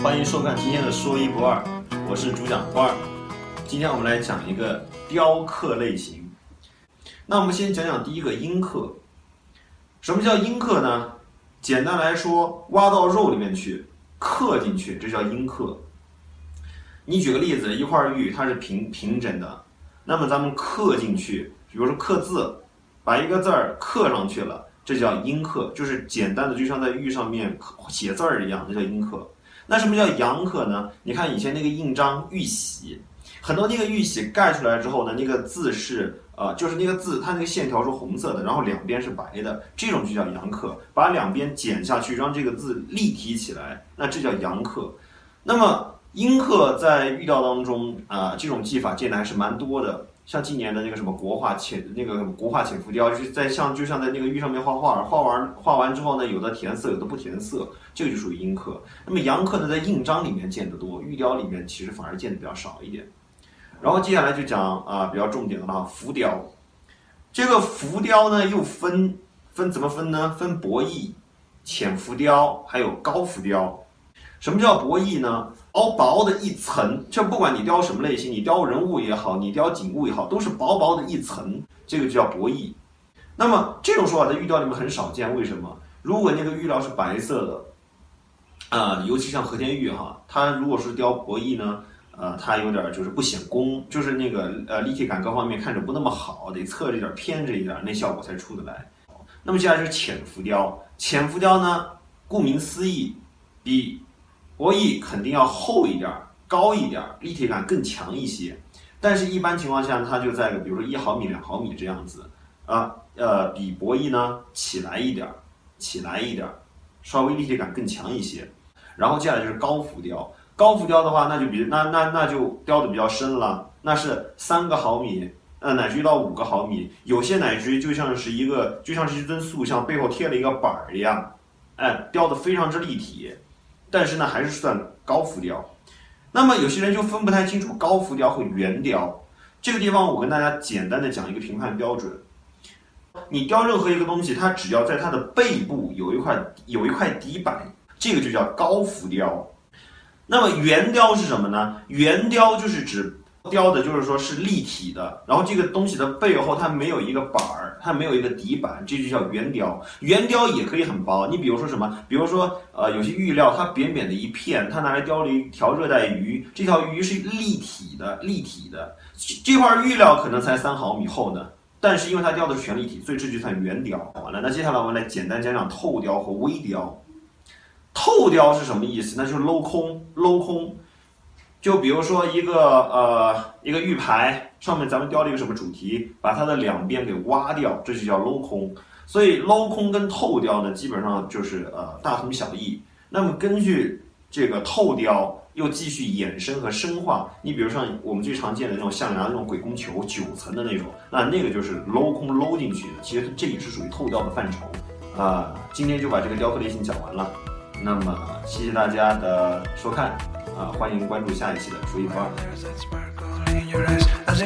欢迎收看今天的说一不二，我是主讲官儿。今天我们来讲一个雕刻类型。那我们先讲讲第一个阴刻。什么叫阴刻呢？简单来说，挖到肉里面去，刻进去，这叫阴刻。你举个例子，一块玉它是平平整的，那么咱们刻进去，比如说刻字，把一个字儿刻上去了，这叫阴刻，就是简单的，就像在玉上面写字儿一样，这叫阴刻。那什么叫阳刻呢？你看以前那个印章玉玺，很多那个玉玺盖出来之后呢，那个字是呃，就是那个字它那个线条是红色的，然后两边是白的，这种就叫阳刻。把两边剪下去，让这个字立体起来，那这叫阳刻。那么阴刻在玉雕当中啊，这种技法见的还是蛮多的。像今年的那个什么国画浅那个国画浅浮雕，就是在像就像在那个玉上面画画，画完画完之后呢，有的填色，有的不填色，这个就属于阴刻。那么阳刻呢，在印章里面见得多，玉雕里面其实反而见的比较少一点。然后接下来就讲啊比较重点的了，浮雕。这个浮雕呢又分分怎么分呢？分薄翼、浅浮雕，还有高浮雕。什么叫薄翼呢？薄薄的一层，就不管你雕什么类型，你雕人物也好，你雕景物也好，都是薄薄的一层，这个就叫薄翼。那么这种说法在玉雕里面很少见，为什么？如果那个玉料是白色的，啊，尤其像和田玉哈，它如果是雕薄翼呢，呃，它有点就是不显工，就是那个呃立体感各方面看着不那么好，得侧着点偏着一点，那效果才出得来。那么接下来是浅浮雕，浅浮雕呢，顾名思义，比。薄翼肯定要厚一点，高一点，立体感更强一些。但是，一般情况下，它就在比如说一毫米、两毫米这样子啊，呃，比薄翼呢起来一点，起来一点，稍微立体感更强一些。然后接下来就是高浮雕，高浮雕的话，那就比那那那就雕的比较深了，那是三个毫米，呃，乃至于到五个毫米，有些乃至于就像是一个就像是一尊塑像背后贴了一个板儿一样，哎，雕的非常之立体。但是呢，还是算高浮雕。那么有些人就分不太清楚高浮雕和圆雕。这个地方我跟大家简单的讲一个评判标准：你雕任何一个东西，它只要在它的背部有一块有一块底板，这个就叫高浮雕。那么圆雕是什么呢？圆雕就是指。雕的就是说是立体的，然后这个东西的背后它没有一个板儿，它没有一个底板，这就叫圆雕。圆雕也可以很薄，你比如说什么？比如说呃，有些玉料它扁扁的一片，它拿来雕了一条热带鱼，这条鱼是立体的，立体的。这块玉料可能才三毫米厚呢，但是因为它雕的是全立体，所以这就算圆雕。完了，那接下来我们来简单讲讲透雕和微雕。透雕是什么意思？那就是镂空，镂空。就比如说一个呃一个玉牌上面咱们雕了一个什么主题，把它的两边给挖掉，这就叫镂空。所以镂空跟透雕呢，基本上就是呃大同小异。那么根据这个透雕又继续衍生和深化，你比如像我们最常见的那种象牙那种鬼工球九层的那种，那那个就是镂空镂进去的，其实这也是属于透雕的范畴。啊，今天就把这个雕刻类型讲完了。那么谢谢大家的收看。啊，欢迎关注下一期的说一番。As